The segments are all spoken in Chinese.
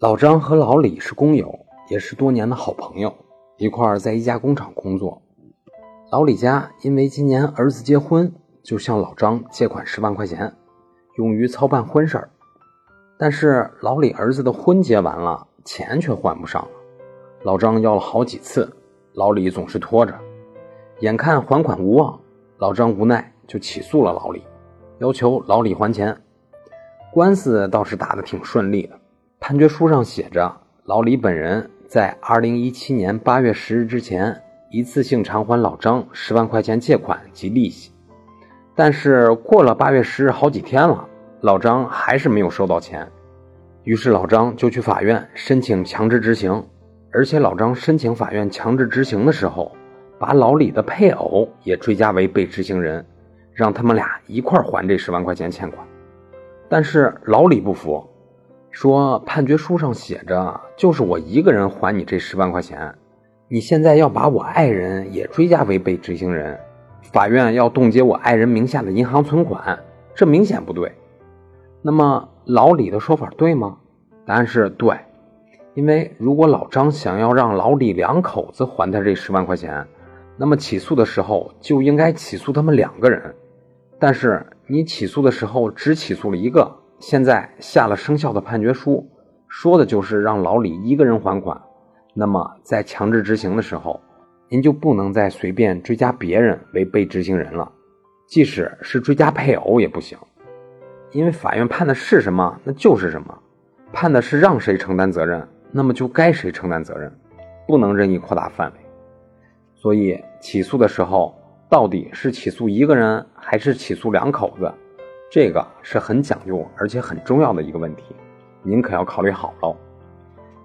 老张和老李是工友，也是多年的好朋友，一块儿在一家工厂工作。老李家因为今年儿子结婚，就向老张借款十万块钱，用于操办婚事儿。但是老李儿子的婚结完了，钱却还不上了。老张要了好几次，老李总是拖着。眼看还款无望，老张无奈就起诉了老李，要求老李还钱。官司倒是打得挺顺利的。判决书上写着，老李本人在二零一七年八月十日之前一次性偿还老张十万块钱借款及利息。但是过了八月十日好几天了，老张还是没有收到钱。于是老张就去法院申请强制执行，而且老张申请法院强制执行的时候，把老李的配偶也追加为被执行人，让他们俩一块还这十万块钱欠款。但是老李不服。说判决书上写着，就是我一个人还你这十万块钱，你现在要把我爱人也追加为被执行人，法院要冻结我爱人名下的银行存款，这明显不对。那么老李的说法对吗？答案是对，因为如果老张想要让老李两口子还他这十万块钱，那么起诉的时候就应该起诉他们两个人，但是你起诉的时候只起诉了一个。现在下了生效的判决书，说的就是让老李一个人还款。那么在强制执行的时候，您就不能再随便追加别人为被执行人了，即使是追加配偶也不行，因为法院判的是什么，那就是什么，判的是让谁承担责任，那么就该谁承担责任，不能任意扩大范围。所以起诉的时候，到底是起诉一个人还是起诉两口子？这个是很讲究而且很重要的一个问题，您可要考虑好喽。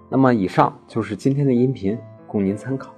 那么，以上就是今天的音频，供您参考。